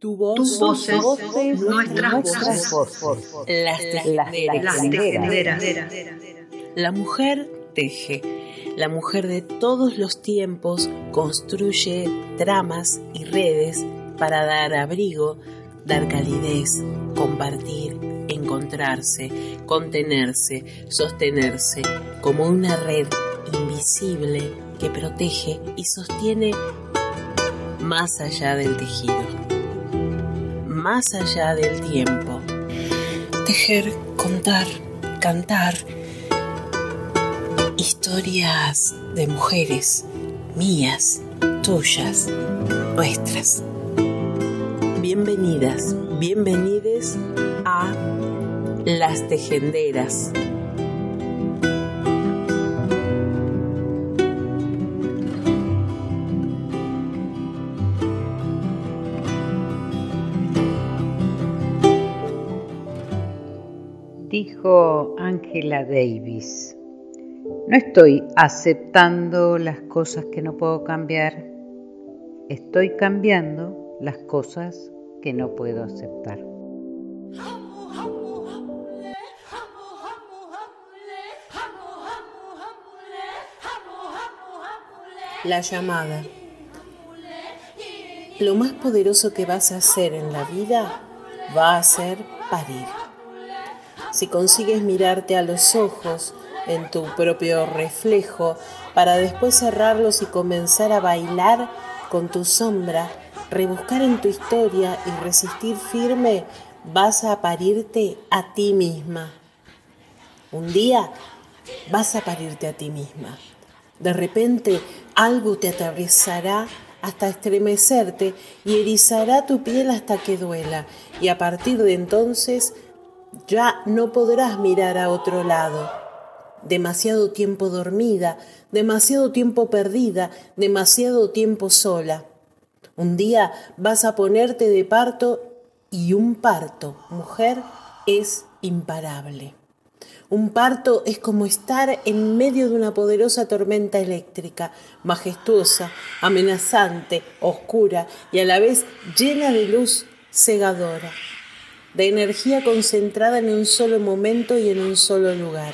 Tu voz, voces, voces, nuestras nuestras voces. Las tejenderas. Las tejenderas. La mujer teje. La mujer de todos los tiempos construye tramas y redes para dar abrigo, dar calidez, compartir, encontrarse, contenerse, sostenerse, como una red invisible que protege y sostiene más allá del tejido, más allá del tiempo. Tejer, contar, cantar, historias de mujeres, mías, tuyas, nuestras. Bienvenidas, bienvenides a Las Tejenderas. Dijo Angela Davis, no estoy aceptando las cosas que no puedo cambiar, estoy cambiando las cosas que no puedo aceptar. La llamada. Lo más poderoso que vas a hacer en la vida va a ser parir. Si consigues mirarte a los ojos en tu propio reflejo para después cerrarlos y comenzar a bailar con tu sombra, rebuscar en tu historia y resistir firme, vas a parirte a ti misma. Un día vas a parirte a ti misma. De repente algo te atravesará hasta estremecerte y erizará tu piel hasta que duela. Y a partir de entonces ya no podrás mirar a otro lado. Demasiado tiempo dormida, demasiado tiempo perdida, demasiado tiempo sola. Un día vas a ponerte de parto y un parto, mujer, es imparable. Un parto es como estar en medio de una poderosa tormenta eléctrica, majestuosa, amenazante, oscura y a la vez llena de luz cegadora, de energía concentrada en un solo momento y en un solo lugar.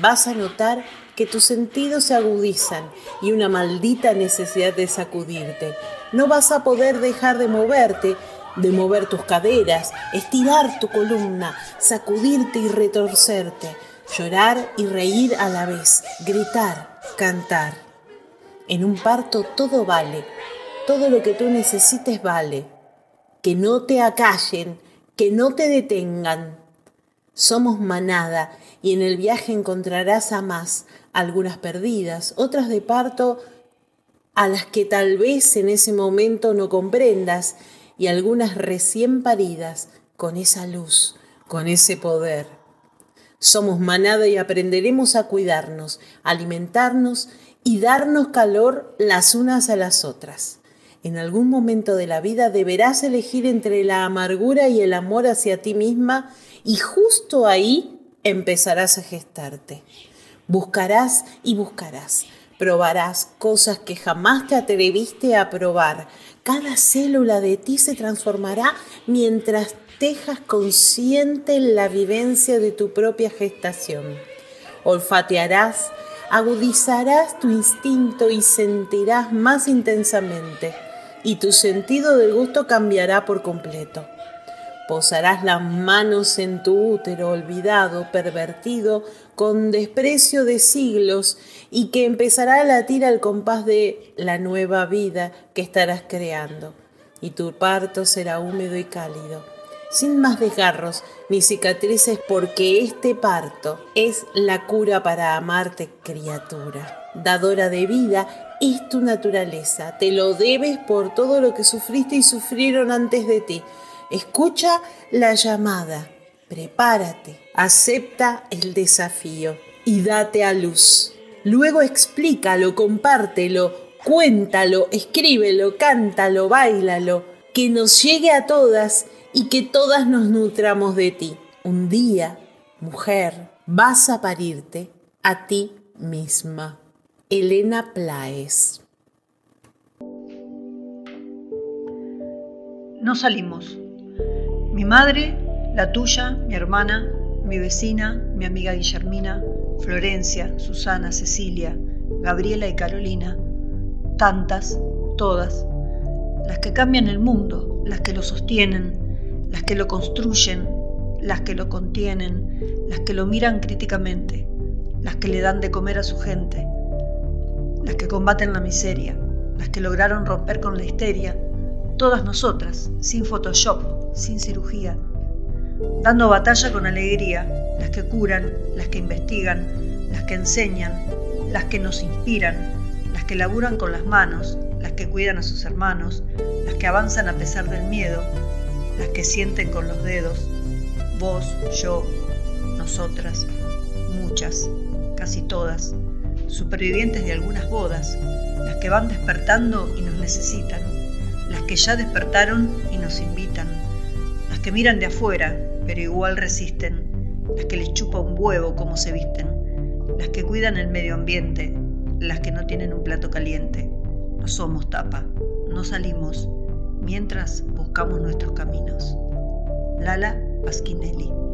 Vas a notar que tus sentidos se agudizan y una maldita necesidad de sacudirte. No vas a poder dejar de moverte de mover tus caderas, estirar tu columna, sacudirte y retorcerte, llorar y reír a la vez, gritar, cantar. En un parto todo vale, todo lo que tú necesites vale. Que no te acallen, que no te detengan. Somos manada y en el viaje encontrarás a más, algunas perdidas, otras de parto a las que tal vez en ese momento no comprendas y algunas recién paridas con esa luz, con ese poder. Somos manada y aprenderemos a cuidarnos, alimentarnos y darnos calor las unas a las otras. En algún momento de la vida deberás elegir entre la amargura y el amor hacia ti misma y justo ahí empezarás a gestarte. Buscarás y buscarás. Probarás cosas que jamás te atreviste a probar, cada célula de ti se transformará mientras tejas consciente la vivencia de tu propia gestación. Olfatearás, agudizarás tu instinto y sentirás más intensamente, y tu sentido del gusto cambiará por completo. Posarás las manos en tu útero olvidado, pervertido, con desprecio de siglos y que empezará a latir al compás de la nueva vida que estarás creando. Y tu parto será húmedo y cálido, sin más desgarros ni cicatrices, porque este parto es la cura para amarte, criatura. Dadora de vida es tu naturaleza, te lo debes por todo lo que sufriste y sufrieron antes de ti Escucha la llamada, prepárate, acepta el desafío y date a luz. Luego explícalo, compártelo, cuéntalo, escríbelo, cántalo, bailalo, que nos llegue a todas y que todas nos nutramos de ti. Un día, mujer, vas a parirte a ti misma. Elena Plaes. No salimos. Mi madre, la tuya, mi hermana, mi vecina, mi amiga Guillermina, Florencia, Susana, Cecilia, Gabriela y Carolina, tantas, todas, las que cambian el mundo, las que lo sostienen, las que lo construyen, las que lo contienen, las que lo miran críticamente, las que le dan de comer a su gente, las que combaten la miseria, las que lograron romper con la histeria, todas nosotras, sin Photoshop, sin cirugía, dando batalla con alegría, las que curan, las que investigan, las que enseñan, las que nos inspiran, las que laburan con las manos, las que cuidan a sus hermanos, las que avanzan a pesar del miedo, las que sienten con los dedos, vos, yo, nosotras, muchas, casi todas, supervivientes de algunas bodas, las que van despertando y nos necesitan, las que ya despertaron y nos invitan, las que miran de afuera, pero igual resisten, las que les chupa un huevo como se visten, las que cuidan el medio ambiente, las que no tienen un plato caliente. No somos tapa, no salimos, mientras buscamos nuestros caminos. Lala Pasquinelli.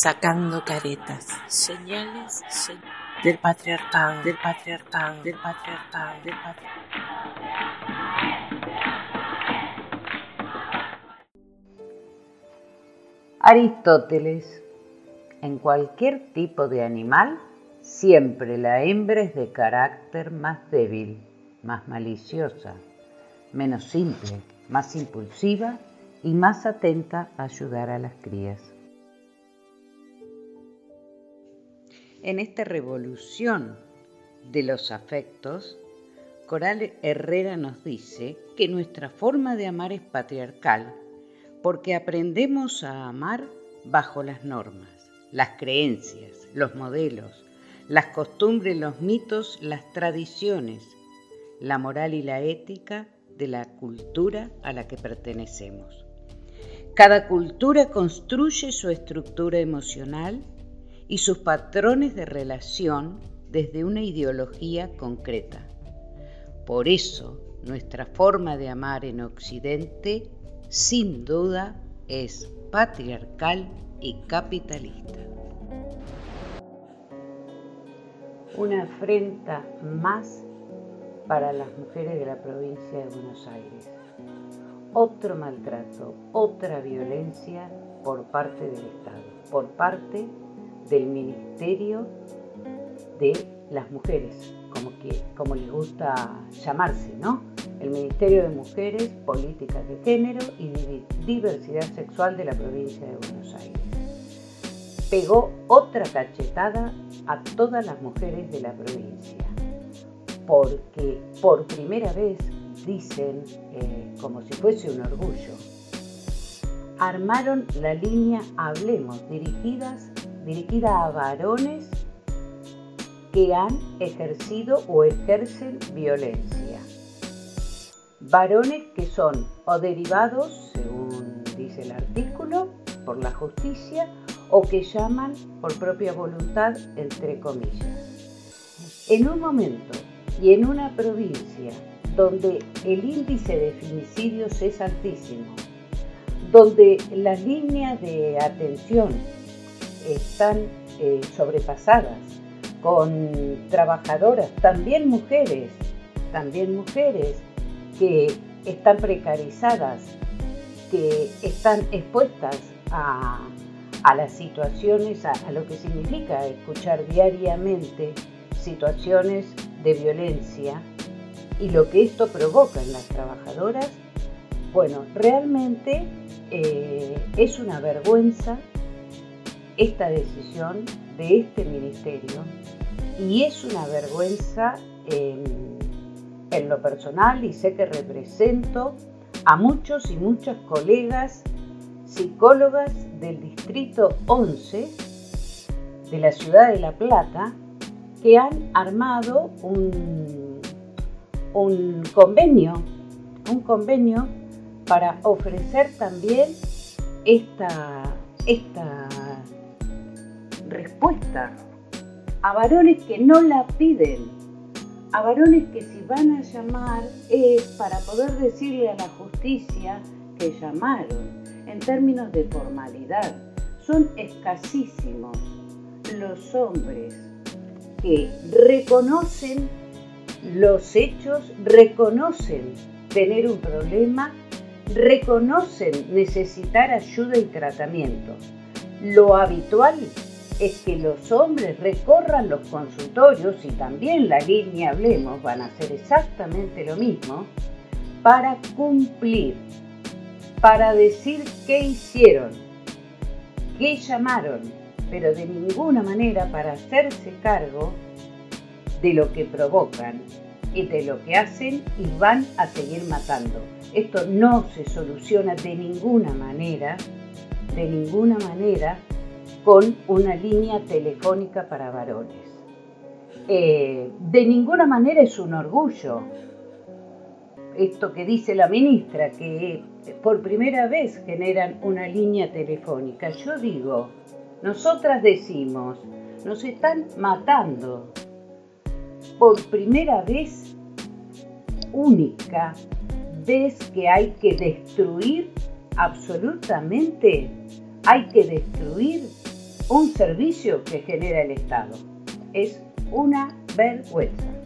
Sacando caretas, señales del patriarcado, del patriarcado, del patriarcado, del patriarcado. Aristóteles, en cualquier tipo de animal, siempre la hembra es de carácter más débil, más maliciosa, menos simple, más impulsiva y más atenta a ayudar a las crías. En esta revolución de los afectos, Coral Herrera nos dice que nuestra forma de amar es patriarcal porque aprendemos a amar bajo las normas, las creencias, los modelos, las costumbres, los mitos, las tradiciones, la moral y la ética de la cultura a la que pertenecemos. Cada cultura construye su estructura emocional y sus patrones de relación desde una ideología concreta. Por eso, nuestra forma de amar en Occidente, sin duda, es patriarcal y capitalista. Una afrenta más para las mujeres de la provincia de Buenos Aires. Otro maltrato, otra violencia por parte del Estado, por parte del Ministerio de las Mujeres, como, les gusta llamarse, ¿no? El Ministerio de Mujeres, Políticas de Género y Diversidad Sexual de la provincia de Buenos Aires. Pegó otra cachetada a todas las mujeres de la provincia, porque por primera vez dicen, eh, como si fuese un orgullo, armaron la línea Hablemos, dirigidas, dirigida a varones que han ejercido o ejercen violencia. Varones que son o derivados, según dice el artículo, por la justicia o que llaman por propia voluntad, entre comillas. En un momento y en una provincia donde el índice de femicidios es altísimo, donde las líneas de atención están eh, sobrepasadas, con trabajadoras, también mujeres, también mujeres que están precarizadas, que están expuestas a, las situaciones, a, a lo que significa escuchar diariamente situaciones de violencia y lo que esto provoca en las trabajadoras, bueno, realmente eh, es una vergüenza esta decisión de este ministerio y es una vergüenza en, lo personal y sé que represento a muchos y muchas colegas psicólogas del distrito 11 de la ciudad de La Plata que han armado un, un convenio, un convenio para ofrecer también esta, esta respuesta a varones que no la piden, a varones que si van a llamar es para poder decirle a la justicia que llamaron en términos de formalidad. Son escasísimos los hombres que reconocen los hechos, reconocen tener un problema, reconocen necesitar ayuda y tratamiento. Lo habitual es que los hombres recorran los consultorios y también la línea Hablemos van a hacer exactamente lo mismo para cumplir, para decir qué hicieron, qué llamaron, pero de ninguna manera para hacerse cargo de lo que provocan y de lo que hacen y van a seguir matando. Esto no se soluciona de ninguna manera, de ninguna manera con una línea telefónica para varones. Eh, de ninguna manera es un orgullo esto que dice la ministra, que por primera vez generan una línea telefónica. Yo digo, nosotras decimos, nos están matando. Por primera vez, única vez que hay que destruir absolutamente, hay que destruir un servicio que genera el Estado. Es una vergüenza.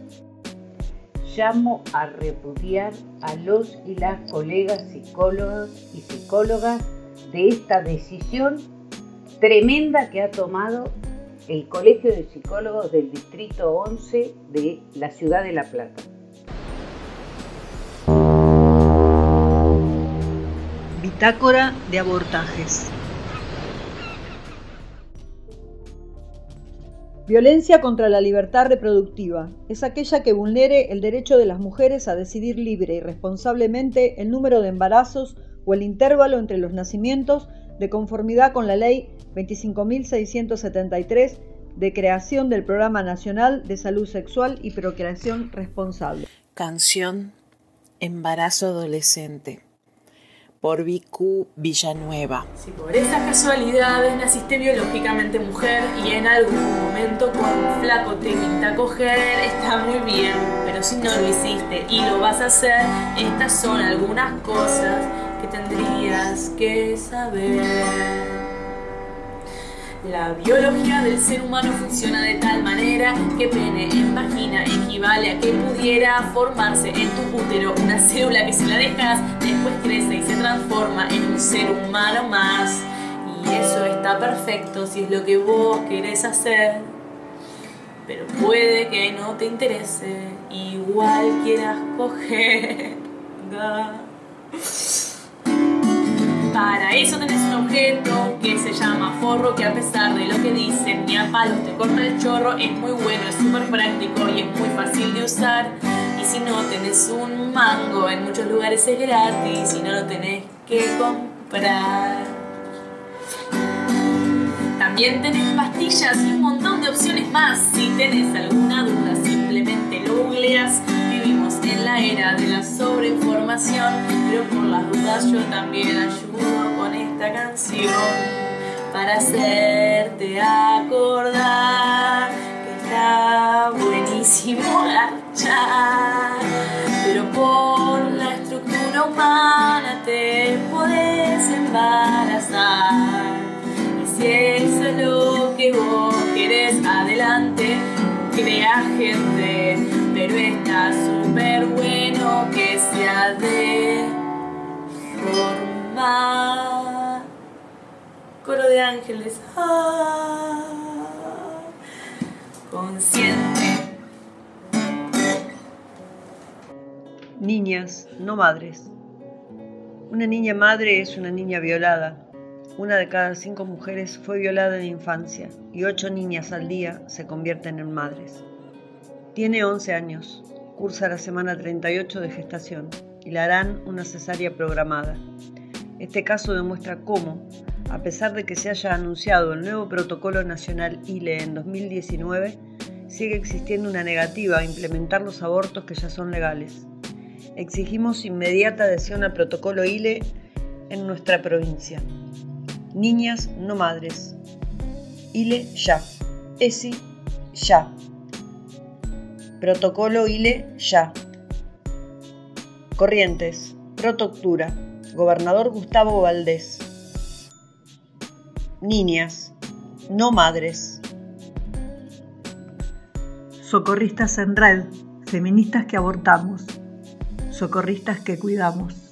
Llamo a repudiar a los y las colegas psicólogos y psicólogas de esta decisión tremenda que ha tomado el Colegio de Psicólogos del Distrito 11 de la Ciudad de La Plata. Bitácora de abortajes. Violencia contra la libertad reproductiva es aquella que vulnere el derecho de las mujeres a decidir libre y responsablemente el número de embarazos o el intervalo entre los nacimientos de conformidad con la Ley 25.673 de creación del Programa Nacional de Salud Sexual y Procreación Responsable. Canción Embarazo Adolescente por Vicu Villanueva. Si por esas casualidades naciste biológicamente mujer y en algún momento con flaco te quinta coger, está muy bien, pero si no lo hiciste y lo vas a hacer, estas son algunas cosas que tendrías que saber. La biología del ser humano funciona de tal manera que pene en vagina equivale a que pudiera formarse en tu útero una célula que si la dejas después crece y se transforma en un ser humano más. Y eso está perfecto si es lo que vos querés hacer. Pero puede que no te interese, igual quieras coger. Para eso tenés un objeto que se llama forro que a pesar de lo que dicen ni a palos te corta el chorro es muy bueno, es súper práctico y es muy fácil de usar. Y si no tenés un mango, en muchos lugares es gratis y no lo tenés que comprar. También tenés pastillas y un montón de opciones más. Si tenés alguna duda, simplemente lo googleas. En la era de la sobreinformación, pero por las dudas yo también ayudo con esta canción para hacerte acordar que está buenísimo garchar, pero por la estructura humana te podés embarazar. Y si eso es lo que vos querés, adelante, crea gente, pero está súper bueno que sea de forma. Coro de ángeles. Ah, consciente. Niñas, no madres. Una niña madre es una niña violada. Una de cada cinco mujeres fue violada en infancia y ocho niñas al día se convierten en madres. Tiene 11 años, cursa la semana 38 de gestación y le harán una cesárea programada. Este caso demuestra cómo, a pesar de que se haya anunciado el nuevo Protocolo Nacional ILE en 2019, sigue existiendo una negativa a implementar los abortos que ya son legales. Exigimos inmediata adhesión al Protocolo ILE en nuestra provincia. Niñas, no madres. ILE ya. ESI ya. Protocolo ILE ya. Corrientes, Protoctura, Gobernador Gustavo Valdés. Niñas, no madres. Socorristas en red, feministas que abortamos, socorristas que cuidamos.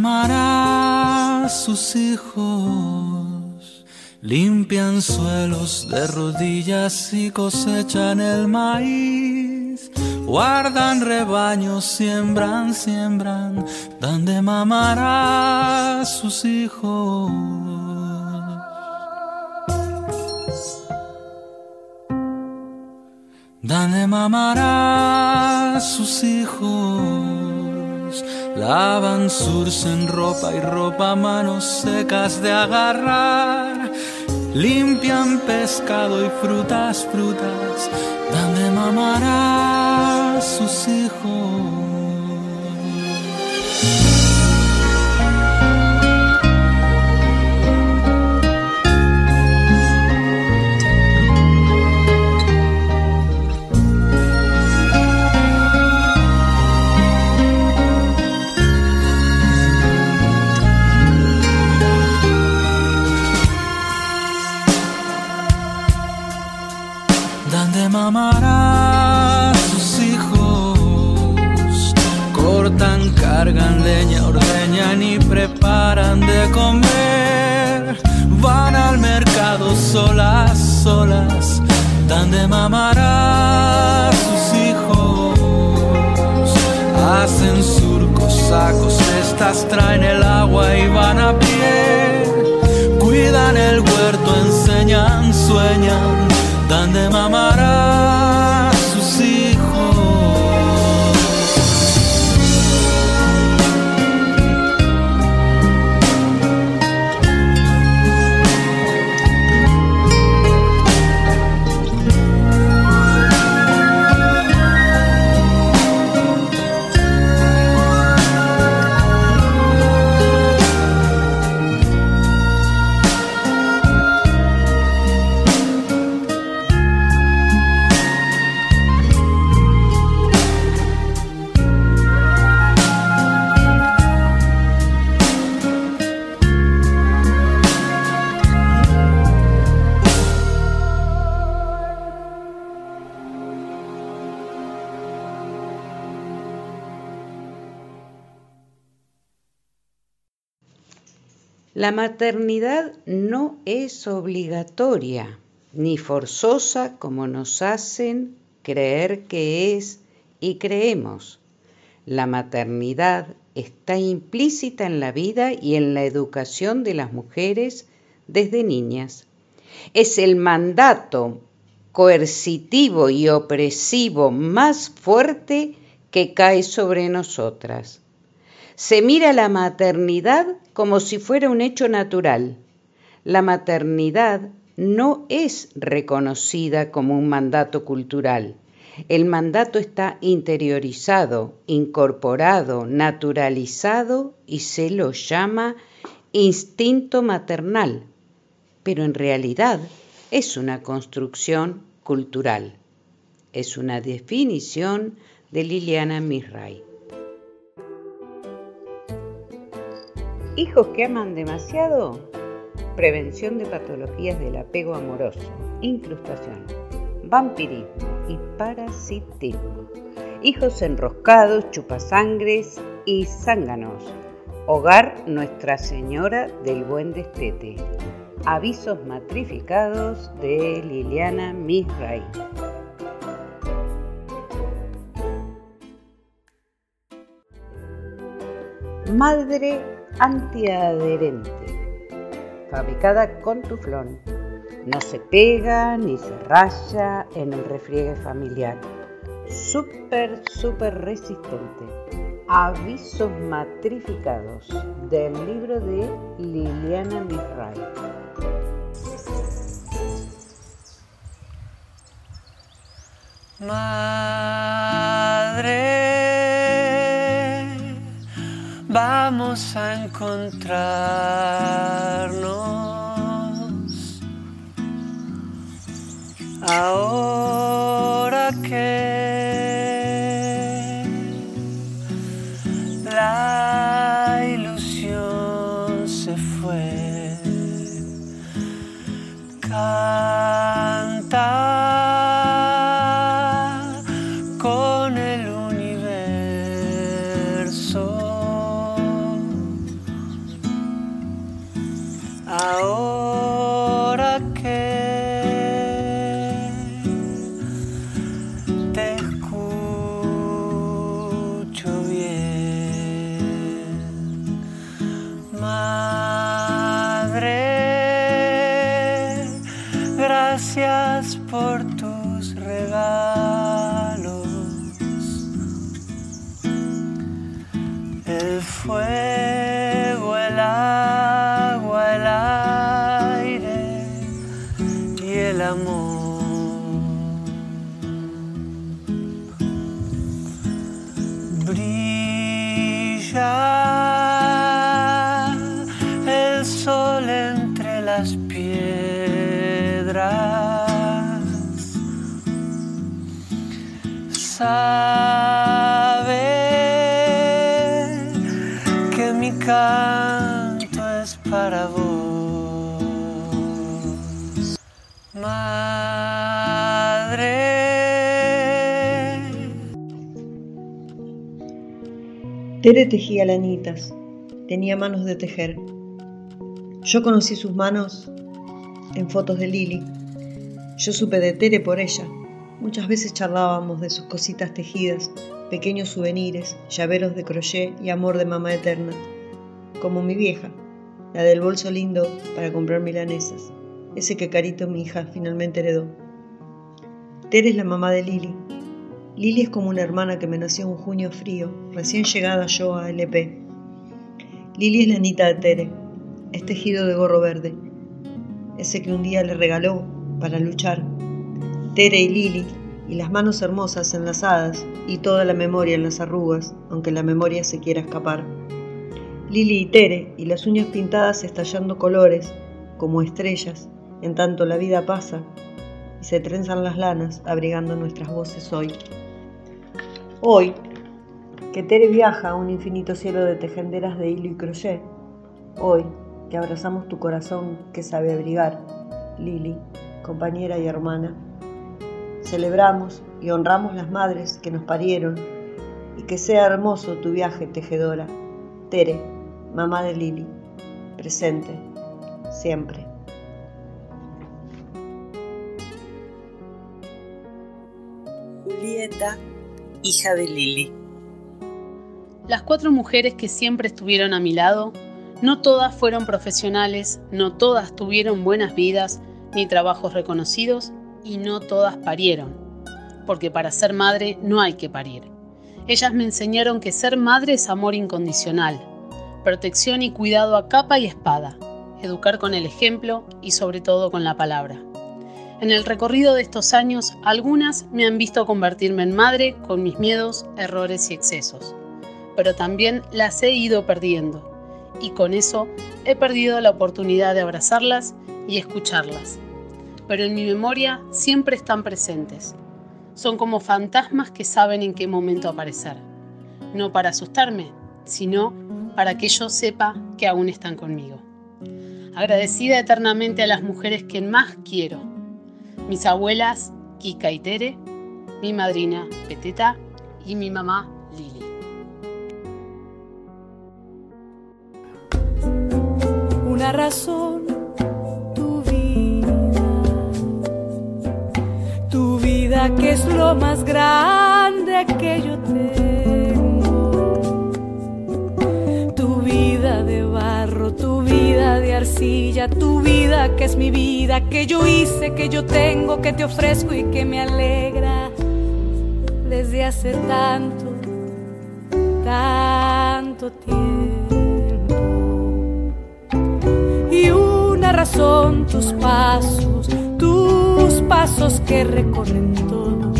Mamar a sus hijos, limpian suelos de rodillas y cosechan el maíz, guardan rebaños, siembran, siembran, dan de mamar sus hijos. Dan de mamar sus hijos, lavan, surcen ropa y ropa, manos secas de agarrar, limpian pescado y frutas, frutas, dan de mamar a sus hijos. La maternidad no es obligatoria ni forzosa como nos hacen creer que es y creemos. La maternidad está implícita en la vida y en la educación de las mujeres desde niñas. Es el mandato coercitivo y opresivo más fuerte que cae sobre nosotras. Se mira la maternidad como si fuera un hecho natural. La maternidad no es reconocida como un mandato cultural. El mandato está interiorizado, incorporado, naturalizado y se lo llama instinto maternal, pero en realidad es una construcción cultural. Es una definición de Liliana Misray. Hijos que aman demasiado. Prevención de patologías del apego amoroso, incrustación, vampirismo y parasitismo. Hijos enroscados, chupasangres y zánganos. Hogar Nuestra Señora del Buen Destete. Avisos matrificados de Liliana Misray. Madre antiadherente, fabricada con tuflón. No se pega ni se raya en el refriegue familiar. Súper, súper resistente. Avisos matrificados del libro de Liliana Misray. Madre, vamos a encontrarnos tejía lanitas, tenía manos de tejer. Yo conocí sus manos en fotos de Lili. Yo supe de Tere por ella. Muchas veces charlábamos de sus cositas tejidas, pequeños souvenirs, llaveros de crochet y amor de mamá eterna. Como mi vieja, la del bolso lindo para comprar milanesas, ese que Carito, mi hija, finalmente heredó. Tere es la mamá de Lili, Lili es como una hermana que me nació un junio frío, recién llegada yo a LP. Lili es la Anita de Tere, es tejido de gorro verde, ese que un día le regaló para luchar. Tere y Lili, y las manos hermosas enlazadas, y toda la memoria en las arrugas, aunque la memoria se quiera escapar. Lili y Tere, y las uñas pintadas estallando colores, como estrellas, en tanto la vida pasa, y se trenzan las lanas abrigando nuestras voces hoy. Hoy, que Tere viaja a un infinito cielo de tejenderas de hilo y crochet. Hoy, que abrazamos tu corazón que sabe abrigar, Lili, compañera y hermana. Celebramos y honramos las madres que nos parieron y que sea hermoso tu viaje, tejedora. Tere, mamá de Lili, presente, siempre. Julieta, hija de Lili. Las cuatro mujeres que siempre estuvieron a mi lado, no todas fueron profesionales, no todas tuvieron buenas vidas ni trabajos reconocidos y no todas parieron, porque para ser madre no hay que parir. Ellas me enseñaron que ser madre es amor incondicional, protección y cuidado a capa y espada, educar con el ejemplo y sobre todo con la palabra. En el recorrido de estos años, algunas me han visto convertirme en madre con mis miedos, errores y excesos, pero también las he ido perdiendo y con eso he perdido la oportunidad de abrazarlas y escucharlas. Pero en mi memoria siempre están presentes. Son como fantasmas que saben en qué momento aparecer. No para asustarme, sino para que yo sepa que aún están conmigo. Agradecida eternamente a las mujeres que más quiero. Mis abuelas Kika y Tere, mi madrina Peteta y mi mamá Lili. Una razón, tu vida, tu vida que es lo más grande que yo tu vida que es mi vida, que yo hice, que yo tengo, que te ofrezco y que me alegra desde hace tanto, tanto tiempo. Y una razón, tus pasos, tus pasos que recorren todo,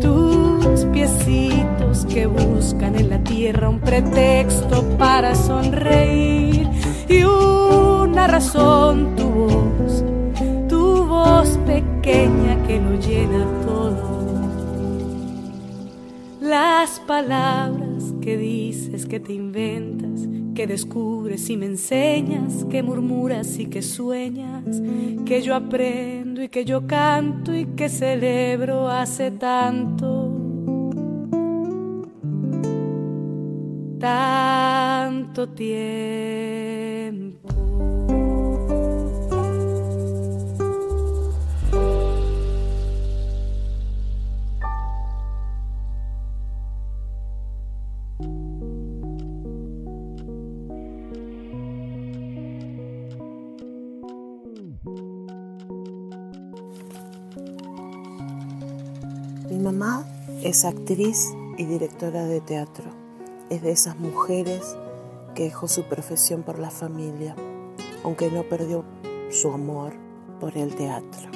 tus piecitos que buscan en la tierra un pretexto para sonreír. Y una razón tu voz, tu voz pequeña que lo llena todo. Las palabras que dices, que te inventas, que descubres y me enseñas, que murmuras y que sueñas, que yo aprendo y que yo canto y que celebro hace tanto. Tiempo. Mi mamá es actriz y directora de teatro. Es de esas mujeres que dejó su profesión por la familia, aunque no perdió su amor por el teatro.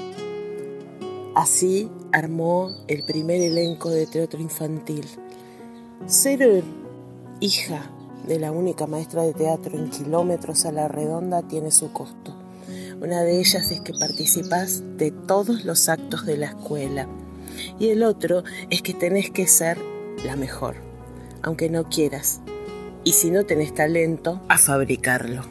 Así armó el primer elenco de teatro infantil. Ser hija de la única maestra de teatro en kilómetros a la redonda tiene su costo. Una de ellas es que participas de todos los actos de la escuela y el otro es que tenés que ser la mejor, aunque no quieras. Y si no tenés talento, a fabricarlo.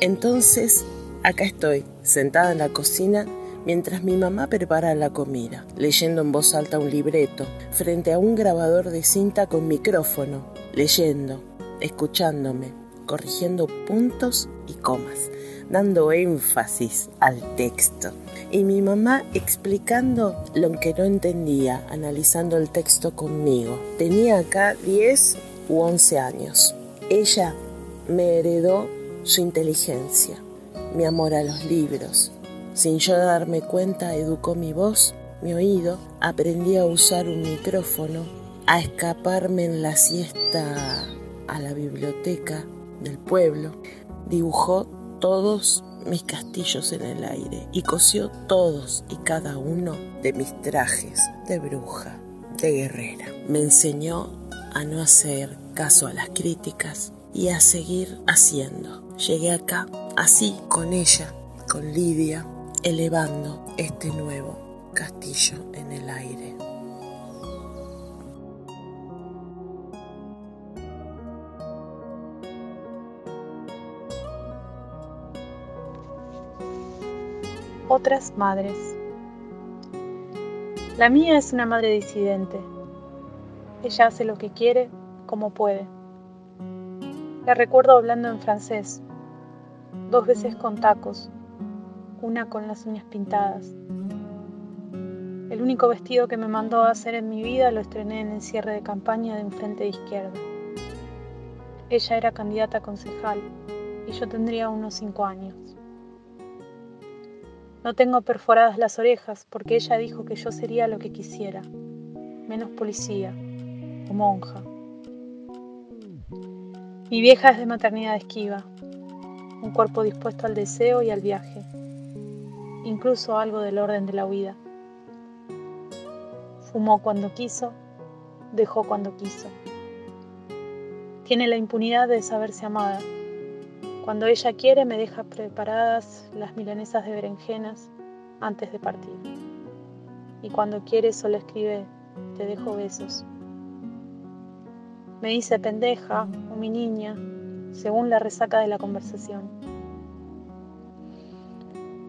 Entonces, acá estoy, sentada en la cocina, mientras mi mamá prepara la comida, leyendo en voz alta un libreto, frente a un grabador de cinta con micrófono, leyendo, escuchándome, corrigiendo puntos y comas, dando énfasis al texto y mi mamá explicando lo que no entendía, analizando el texto conmigo. Tenía acá 10 u 11 años. Ella me heredó su inteligencia, mi amor a los libros. Sin yo darme cuenta, educó mi voz, mi oído, aprendí a usar un micrófono, a escaparme en la siesta a la biblioteca del pueblo. Dibujó todos mis castillos en el aire y cosió todos y cada uno de mis trajes de bruja, de guerrera. Me enseñó a no hacer caso a las críticas y a seguir haciendo. Llegué acá así con ella, con Lidia, elevando este nuevo castillo en el aire. otras madres. La mía es una madre disidente. Ella hace lo que quiere, como puede. La recuerdo hablando en francés, dos veces con tacos, una con las uñas pintadas. El único vestido que me mandó a hacer en mi vida lo estrené en el cierre de campaña de enfrente de izquierda. Ella era candidata a concejal y yo tendría unos cinco años. No tengo perforadas las orejas porque ella dijo que yo sería lo que quisiera, menos policía monja. Mi vieja es de maternidad esquiva, un cuerpo dispuesto al deseo y al viaje, incluso algo del orden de la huida. Fumó cuando quiso, dejó cuando quiso. Tiene la impunidad de saberse amada. Cuando ella quiere me deja preparadas las milanesas de berenjenas antes de partir. Y cuando quiere solo escribe, te dejo besos. Me dice pendeja o mi niña, según la resaca de la conversación.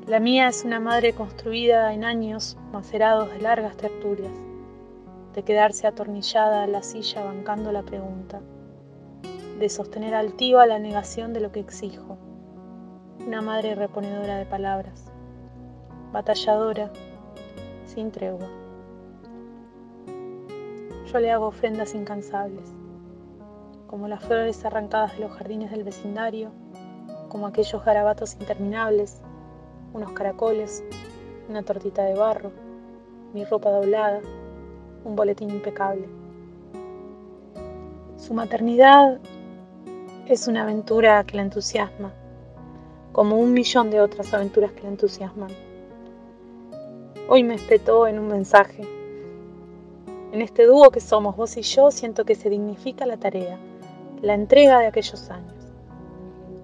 La mía es una madre construida en años macerados de largas tertulias, de quedarse atornillada a la silla bancando la pregunta, de sostener altiva la negación de lo que exijo. Una madre reponedora de palabras, batalladora, sin tregua. Yo le hago ofrendas incansables como las flores arrancadas de los jardines del vecindario, como aquellos garabatos interminables, unos caracoles, una tortita de barro, mi ropa doblada, un boletín impecable. Su maternidad es una aventura que la entusiasma, como un millón de otras aventuras que la entusiasman. Hoy me espetó en un mensaje. En este dúo que somos vos y yo siento que se dignifica la tarea la entrega de aquellos años.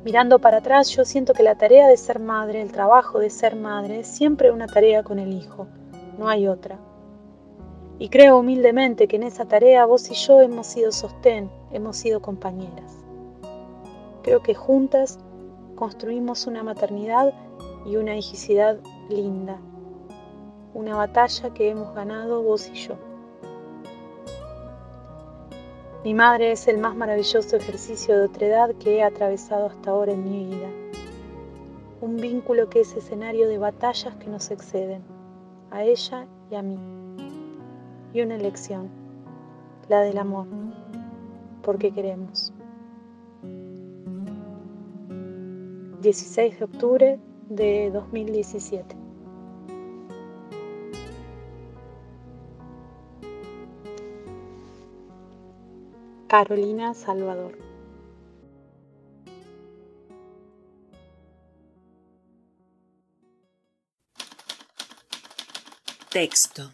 Mirando para atrás, yo siento que la tarea de ser madre, el trabajo de ser madre, es siempre una tarea con el hijo, no hay otra. Y creo humildemente que en esa tarea vos y yo hemos sido sostén, hemos sido compañeras. Creo que juntas construimos una maternidad y una hijicidad linda, una batalla que hemos ganado vos y yo. Mi madre es el más maravilloso ejercicio de otredad que he atravesado hasta ahora en mi vida. Un vínculo que es escenario de batallas que nos exceden, a ella y a mí. Y una elección, la del amor, porque queremos. 16 de octubre de 2017. Carolina Salvador. Texto.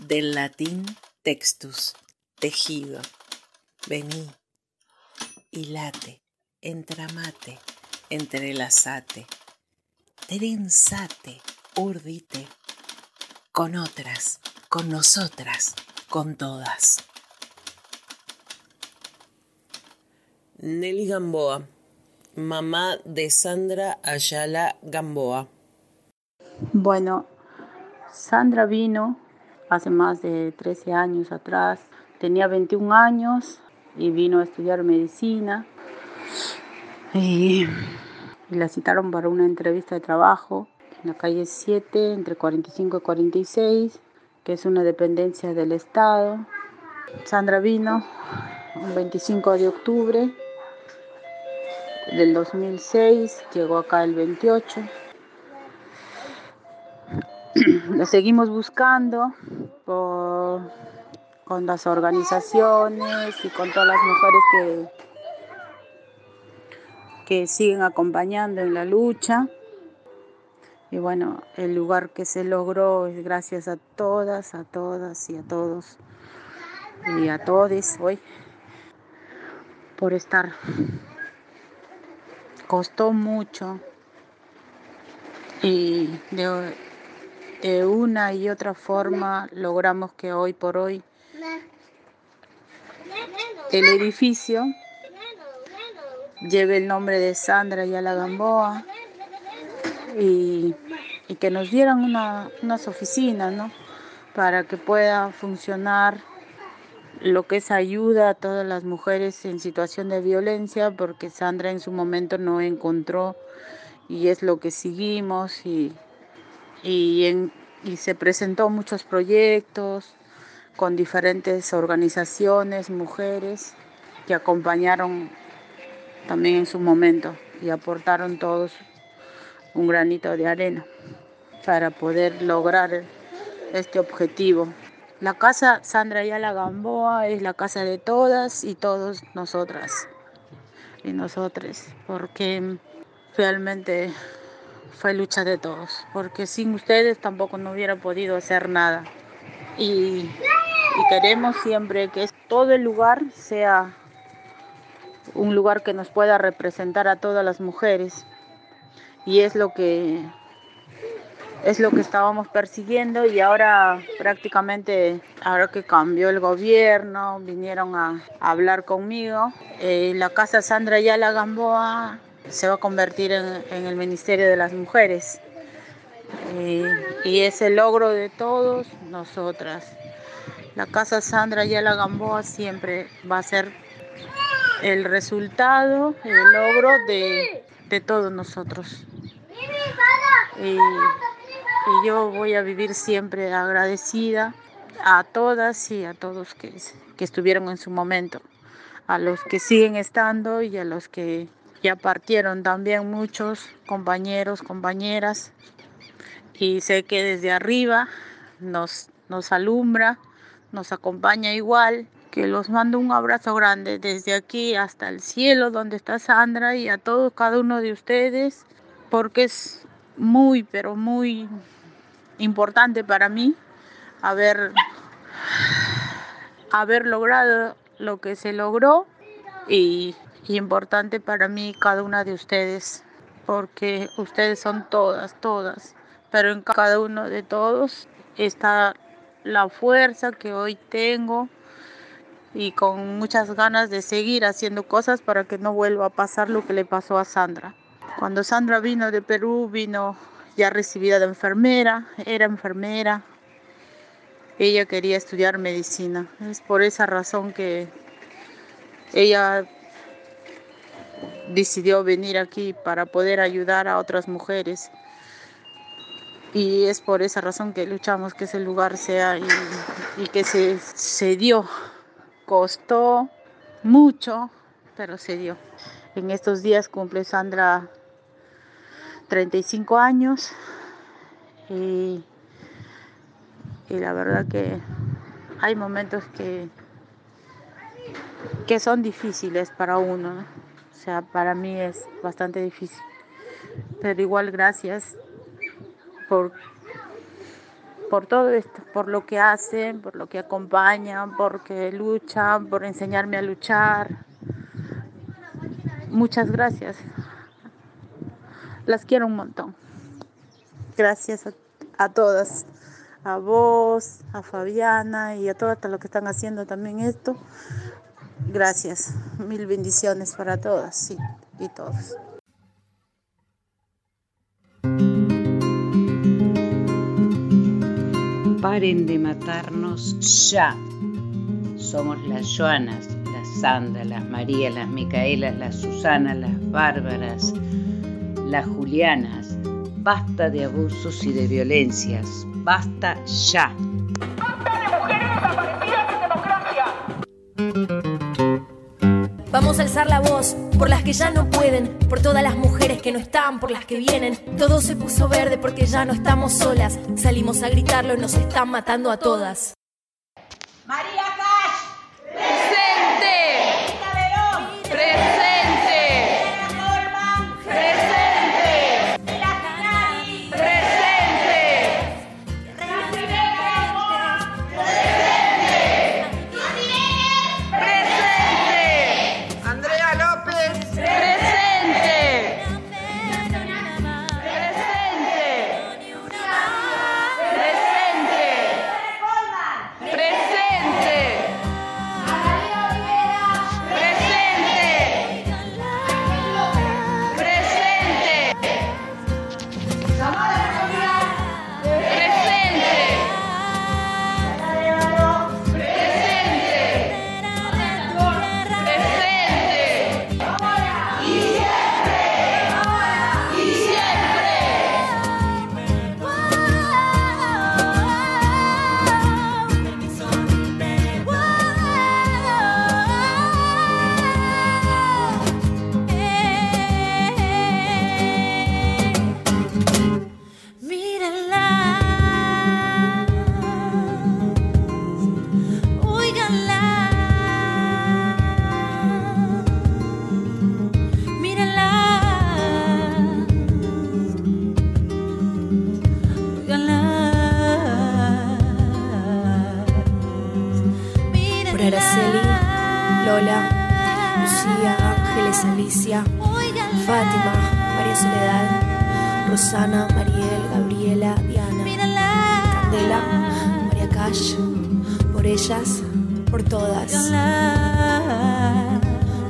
Del latín textus, tejido. Vení, hilate, entramate, entrelazate, trenzate, urdite, con otras, con nosotras, con todas. Nelly Gamboa, mamá de Sandra Ayala Gamboa. Bueno, Sandra vino hace más de 13 años atrás. Tenía 21 años y vino a estudiar medicina. Y, la citaron para una entrevista de trabajo en la calle 7, entre 45 y 46, que es una dependencia del Estado. Sandra vino el 25 de octubre del 2006, llegó acá el 28. Lo seguimos buscando con las organizaciones y con todas las mujeres que, que siguen acompañando en la lucha. Y bueno, el lugar que se logró es gracias a todas, a todas y a todos y a todos hoy por estar costó mucho y de, una y otra forma logramos que hoy por hoy el edificio lleve el nombre de Sandra y a la Gamboa y, que nos dieran unas oficinas ¿no? para que pueda funcionar lo que es ayuda a todas las mujeres en situación de violencia, porque Sandra en su momento no encontró y es lo que seguimos y, y, se presentó muchos proyectos con diferentes organizaciones, mujeres que acompañaron también en su momento y aportaron todos un granito de arena para poder lograr este objetivo. La casa Sandra Ayala Gamboa es la casa de todas y todos nosotras y nosotros, porque realmente fue lucha de todos, porque sin ustedes tampoco no hubiera podido hacer nada. Y queremos siempre que todo el lugar sea un lugar que nos pueda representar a todas las mujeres. Y es lo que es lo que estábamos persiguiendo y ahora prácticamente, ahora que cambió el gobierno, vinieron a, hablar conmigo. Eh, la Casa Sandra Yala Gamboa se va a convertir en, el Ministerio de las Mujeres. Eh, y es el logro de todos nosotras. La Casa Sandra Yala Gamboa siempre va a ser el resultado, el logro de, de todos nosotros. Y, y yo voy a vivir siempre agradecida a todas y a todos que, que estuvieron en su momento, a los que siguen estando y a los que ya partieron también muchos compañeros, compañeras. Y sé que desde arriba nos, nos alumbra, nos acompaña igual. Que los mando un abrazo grande desde aquí hasta el cielo donde está Sandra y a todos, cada uno de ustedes, porque es muy, pero muy importante para mí haber, haber logrado lo que se logró y, importante para mí cada una de ustedes, porque ustedes son todas, todas, pero en cada uno de todos está la fuerza que hoy tengo y con muchas ganas de seguir haciendo cosas para que no vuelva a pasar lo que le pasó a Sandra. Cuando Sandra vino de Perú, vino ya recibida de enfermera, era enfermera. Ella quería estudiar medicina. Es por esa razón que ella decidió venir aquí para poder ayudar a otras mujeres. Y es por esa razón que luchamos que ese lugar sea y, que se, se dio. Costó mucho, pero se dio. En estos días cumple Sandra 35 años y, la verdad que hay momentos que, que son difíciles para uno, o sea, para mí es bastante difícil, pero igual gracias por, por todo esto, por lo que hacen, por lo que acompañan, porque luchan, por enseñarme a luchar. Muchas gracias. Las quiero un montón. Gracias a, todas, a vos, a Fabiana y a todas las que están haciendo también esto. Gracias, mil bendiciones para todas y todos. Paren de matarnos ya. Somos las Joanas, las Sandra, las María, las Micaelas, las Susana, las Bárbaras las Julianas. Basta de abusos y de violencias. Basta ya. ¡Basta de mujeres desaparecidas en democracia! Vamos a alzar la voz por las que ya no pueden, por todas las mujeres que no están, por las que vienen. Todo se puso verde porque ya no estamos solas. Salimos a gritarlo y nos están matando a todas. María Fátima, María Soledad, Rosana, Mariel, Gabriela, Diana, Candela, María Cash, por ellas, por todas.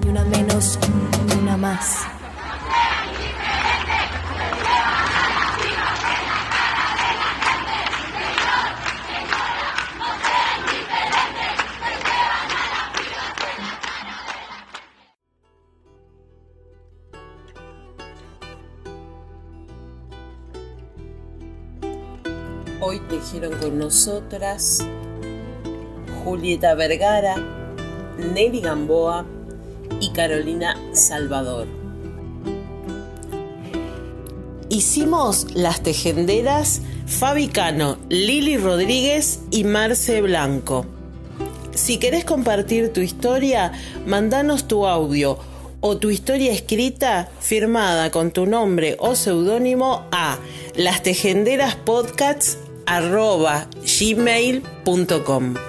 Ni una menos, ni una más. Con nosotras Julieta Vergara, Nelly Gamboa y Carolina Salvador. Hicimos las tejenderas Fabi Cano, Lili Rodríguez y Marce Blanco. Si querés compartir tu historia, mandanos tu audio o tu historia escrita firmada con tu nombre o seudónimo a lastejenderaspodcasts.gmail.com